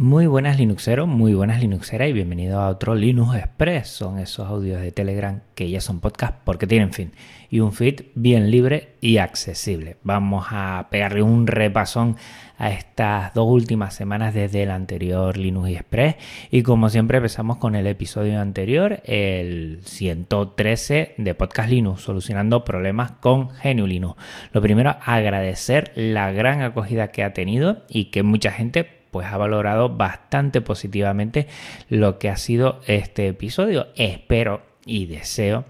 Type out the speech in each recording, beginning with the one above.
Muy buenas Linuxeros, muy buenas Linuxeras y bienvenido a otro Linux Express. Son esos audios de Telegram que ya son podcast porque tienen fin y un feed bien libre y accesible. Vamos a pegarle un repasón a estas dos últimas semanas desde el anterior Linux Express y como siempre empezamos con el episodio anterior, el 113 de Podcast Linux, solucionando problemas con GNU Linux. Lo primero, agradecer la gran acogida que ha tenido y que mucha gente pues ha valorado bastante positivamente lo que ha sido este episodio. Espero y deseo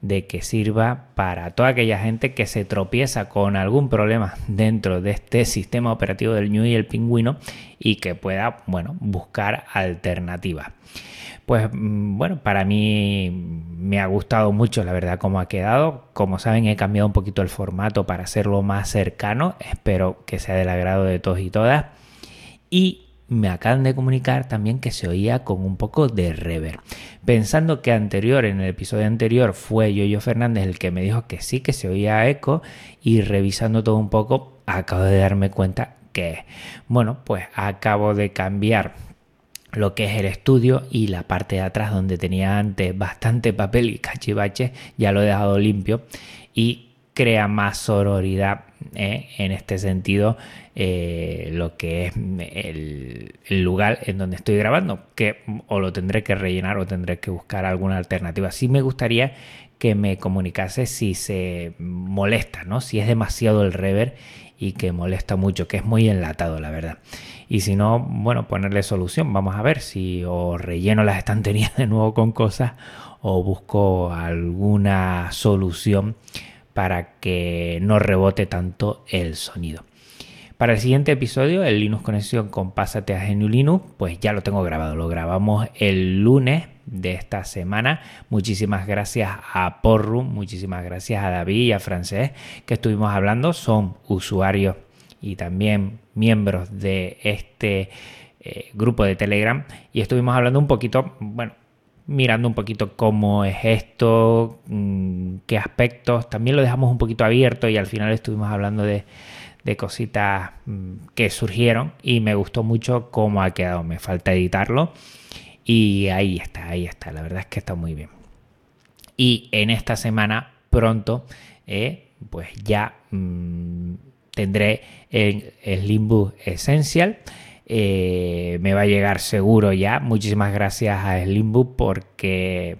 de que sirva para toda aquella gente que se tropieza con algún problema dentro de este sistema operativo del New y el pingüino y que pueda, bueno, buscar alternativas. Pues mm, bueno, para mí me ha gustado mucho la verdad cómo ha quedado. Como saben he cambiado un poquito el formato para hacerlo más cercano. Espero que sea del agrado de todos y todas y me acaban de comunicar también que se oía con un poco de reverb. Pensando que anterior, en el episodio anterior, fue Yoyo Fernández el que me dijo que sí que se oía eco y revisando todo un poco, acabo de darme cuenta que, bueno, pues acabo de cambiar lo que es el estudio y la parte de atrás donde tenía antes bastante papel y cachivache, ya lo he dejado limpio y crea más sororidad ¿eh? en este sentido eh, lo que es el, lugar en donde estoy grabando que o lo tendré que rellenar o tendré que buscar alguna alternativa. Sí me gustaría que me comunicase si se molesta no si es demasiado el rever y que molesta mucho que es muy enlatado la verdad. Y si no bueno ponerle solución. Vamos a ver si o relleno las estanterías de nuevo con cosas o busco alguna solución para que no rebote tanto el sonido. Para el siguiente episodio, el Linux Conexión con Pásate a GNU Linux, pues ya lo tengo grabado. Lo grabamos el lunes de esta semana. Muchísimas gracias a Porru, muchísimas gracias a David y a Francés que estuvimos hablando. Son usuarios y también miembros de este eh, grupo de Telegram y estuvimos hablando un poquito, bueno, mirando un poquito cómo es esto, mm, qué aspectos. También lo dejamos un poquito abierto y al final estuvimos hablando de, cositas mm, que surgieron y me gustó mucho cómo ha quedado. Me falta editarlo y ahí está, ahí está. La verdad es que está muy bien. Y en esta semana pronto, eh, pues ya mm, tendré el, el Limbo Essential eh, me va a llegar seguro ya. Muchísimas gracias a Slimbook porque,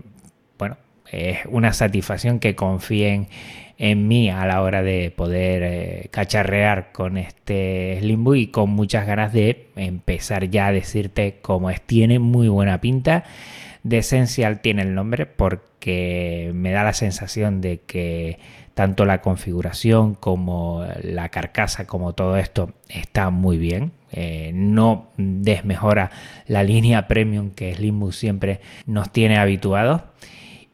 bueno, es una satisfacción que confíen en mí a la hora de poder eh, cacharrear con este Slimbook y con muchas ganas de empezar ya a decirte cómo es. Tiene muy buena pinta. De Essential tiene el nombre porque me da la sensación de que tanto la configuración como la carcasa, como todo esto, está muy bien. Eh, no desmejora la línea premium que Slimbus siempre nos tiene habituados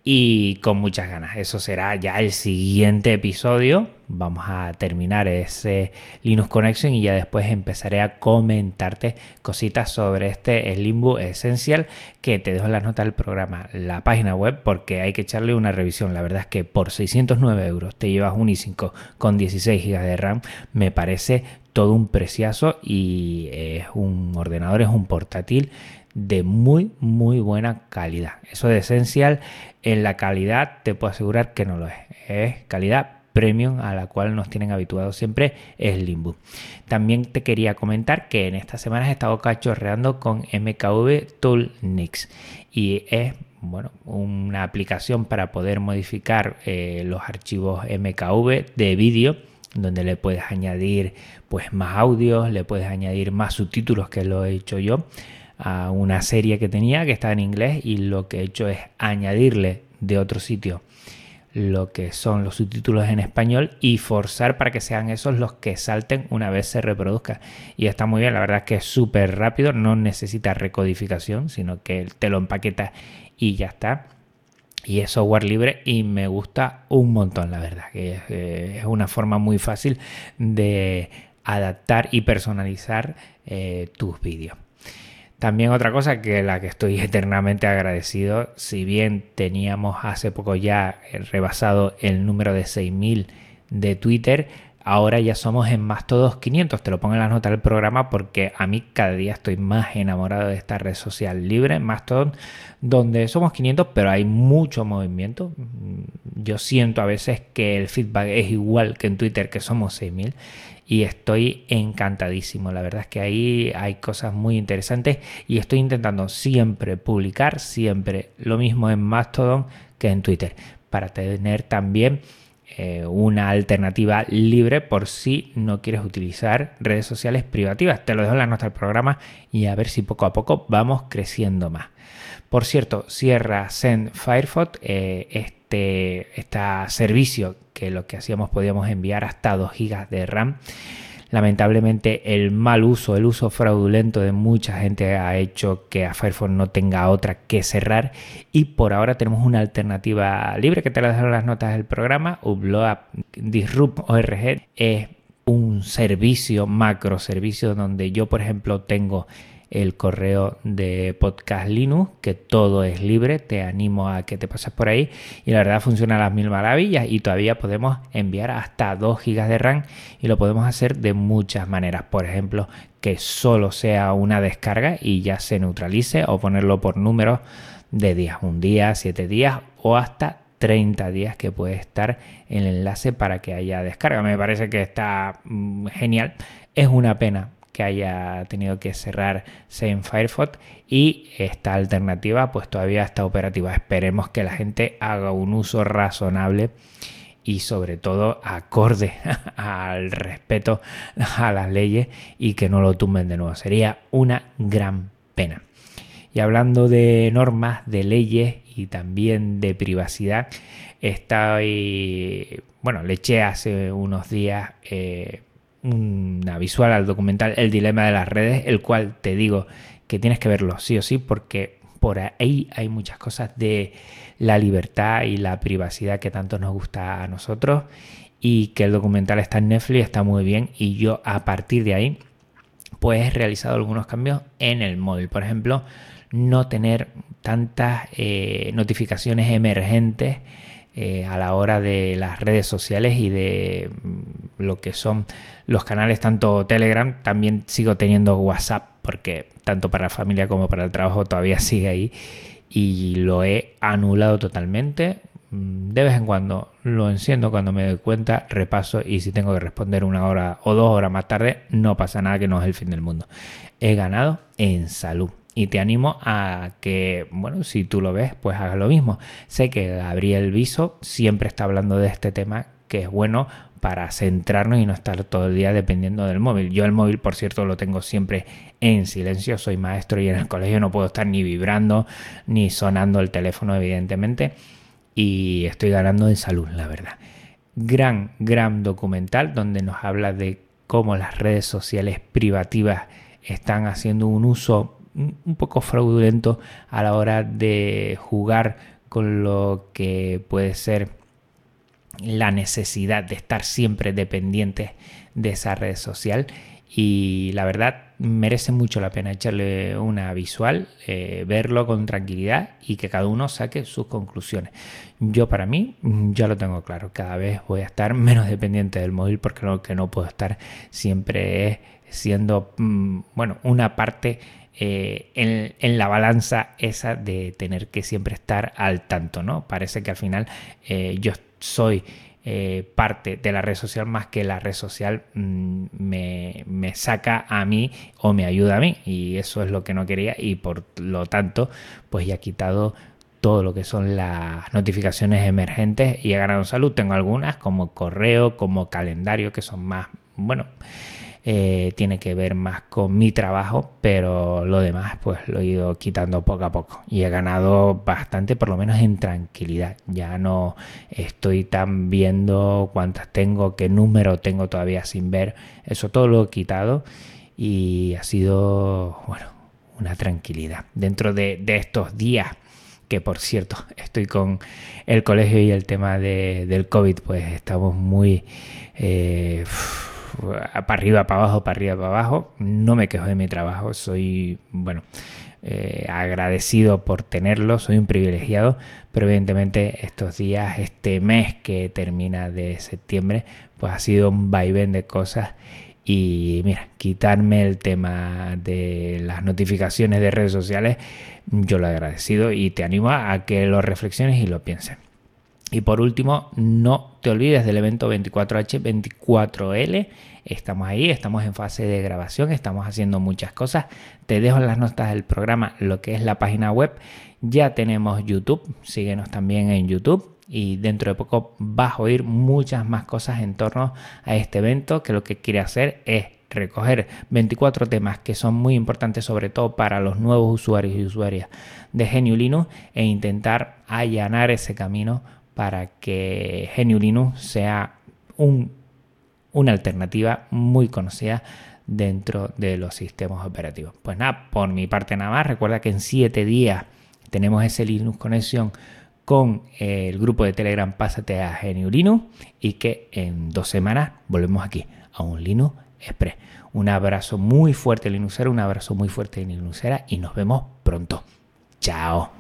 y con muchas ganas. Eso será ya el siguiente episodio. Vamos a terminar ese Linux Connection y ya después empezaré a comentarte cositas sobre este Limbo Essential que te dejo en las notas del programa, la página web, porque hay que echarle una revisión. La verdad es que por 609 euros te llevas un i5 con 16 GB de RAM. Me parece todo un preciazo y es un ordenador, es un portátil de muy muy buena calidad. Eso de esencial en la calidad te puedo asegurar que no lo es. Es calidad premium a la cual nos tienen habituados siempre es Limbo. También te quería comentar que en estas semanas he estado cachorreando con MKV Tool Nix y es bueno, una aplicación para poder modificar eh, los archivos MKV de vídeo donde le puedes añadir pues más audios, le puedes añadir más subtítulos que lo he hecho yo a una serie que tenía que está en inglés y lo que he hecho es añadirle de otro sitio lo que son los subtítulos en español y forzar para que sean esos los que salten una vez se reproduzca. Y está muy bien, la verdad es que es súper rápido, no necesita recodificación, sino que te lo empaqueta y ya está. Y es software libre y me gusta un montón, la verdad, que es, eh, una forma muy fácil de adaptar y personalizar eh, tus vídeos. También otra cosa que la que estoy eternamente agradecido, si bien teníamos hace poco ya rebasado el número de 6.000 de Twitter, Ahora ya somos en más todos 500, te lo pongo en las notas del programa porque a mí cada día estoy más enamorado de esta red social libre, Mastodon, donde somos 500 pero hay mucho movimiento. Yo siento a veces que el feedback es igual que en Twitter que somos 6000 y estoy encantadísimo. La verdad es que ahí hay cosas muy interesantes y estoy intentando siempre publicar, siempre lo mismo en Mastodon que en Twitter, para tener también eh, una alternativa libre por si no quieres utilizar redes sociales privativas. Te lo dejo en la nota del programa y a ver si poco a poco vamos creciendo más. Por cierto, cierra Send Firefox, eh, este, este servicio que lo que hacíamos podíamos enviar hasta 2 GB de RAM. Lamentablemente el mal uso, el uso fraudulento de mucha gente ha hecho que a Firefox no tenga otra que cerrar y por ahora tenemos una alternativa libre que te la dejo en las notas del programa. Upload Disrupt ORG es un servicio, macro servicio donde yo por ejemplo tengo el correo de Podcast Linux, que todo es libre, te animo a que te pases por ahí y la verdad funciona a las mil maravillas y todavía podemos enviar hasta 2 GB de RAM y lo podemos hacer de muchas maneras, por ejemplo, que solo sea una descarga y ya se neutralice o ponerlo por números de días, un día, siete días o hasta 30 días que puede estar el enlace para que haya descarga. Me parece que está mm, genial. Es una pena que haya tenido que cerrarse en Firefox y esta alternativa pues todavía está operativa. Esperemos que la gente haga un uso razonable y sobre todo acorde al respeto a las leyes y que no lo tumben de nuevo. Sería una gran pena. Y hablando de normas, de leyes y también de privacidad, estoy, bueno, le eché hace unos días eh, una visual al documental El dilema de las redes, el cual te digo que tienes que verlo sí o sí porque por ahí hay muchas cosas de la libertad y la privacidad que tanto nos gusta a nosotros y que el documental está en Netflix, está muy bien y yo a partir de ahí pues he realizado algunos cambios en el móvil. Por ejemplo, no tener tantas eh, notificaciones emergentes eh, a la hora de las redes sociales y de lo que son los canales tanto Telegram, también sigo teniendo WhatsApp porque tanto para la familia como para el trabajo todavía sigue ahí y lo he anulado totalmente. Mm, de vez en cuando lo enciendo cuando me doy cuenta, repaso y si tengo que responder una hora o dos horas más tarde, no pasa nada que no es el fin del mundo. He ganado en salud y te animo a que, bueno, si tú lo ves, pues hagas lo mismo. Sé que Gabriel Viso siempre está hablando de este tema que es bueno para centrarnos y no estar todo el día dependiendo del móvil. Yo el móvil, por cierto, lo tengo siempre en silencio, soy maestro y en el colegio no puedo estar ni vibrando ni sonando el teléfono, evidentemente, y estoy ganando en salud, la verdad. Gran, gran documental donde nos habla de cómo las redes sociales privativas están haciendo un uso un poco fraudulento a la hora de jugar con lo que puede ser la necesidad de estar siempre dependientes de esa red social y la verdad merece mucho la pena echarle una visual, eh, verlo con tranquilidad y que cada uno saque sus conclusiones. Yo para mí ya lo tengo claro, cada vez voy a estar menos dependiente del móvil porque lo que no puedo estar siempre es siendo, mm, bueno, una parte eh, en, la balanza esa de tener que siempre estar al tanto, ¿no? Parece que al final eh, yo soy eh, parte de la red social más que la red social mm, me, me, saca a mí o me ayuda a mí y eso es lo que no quería y por lo tanto pues ya he quitado todo lo que son las notificaciones emergentes y he ganado salud. Tengo algunas como correo, como calendario que son más, bueno, eh, tiene que ver más con mi trabajo, pero lo demás pues lo he ido quitando poco a poco y he ganado bastante, por lo menos en tranquilidad. Ya no estoy tan viendo cuántas tengo, qué número tengo todavía sin ver, eso todo lo he quitado y ha sido, bueno, una tranquilidad. Dentro de, estos días que por cierto estoy con el colegio y el tema de, del COVID, pues estamos muy... Eh, para arriba, para abajo, para arriba, para abajo. No me quejo de mi trabajo, soy, bueno, eh, agradecido por tenerlo, soy un privilegiado, pero evidentemente estos días, este mes que termina de septiembre, pues ha sido un vaivén de cosas y mira, quitarme el tema de las notificaciones de redes sociales, yo lo he agradecido y te animo a que lo reflexiones y lo pienses. Y por último, no te olvides del evento 24H24L. Estamos ahí, estamos en fase de grabación, estamos haciendo muchas cosas. Te dejo en las notas del programa lo que es la página web. Ya tenemos YouTube, síguenos también en YouTube y dentro de poco vas a oír muchas más cosas en torno a este evento que lo que quiere hacer es recoger 24 temas que son muy importantes sobre todo para los nuevos usuarios y usuarias de Genio Linux e intentar allanar ese camino para que GNU Linux sea una alternativa muy conocida dentro de los sistemas operativos. Pues nada, por mi parte nada más, recuerda que en 7 días tenemos ese Linux conexión con el grupo de Telegram Pásate a GNU Linux y que en dos semanas volvemos aquí a un Linux Express. Un abrazo muy fuerte Linuxera, un abrazo muy fuerte Linuxera y nos vemos pronto. Chao.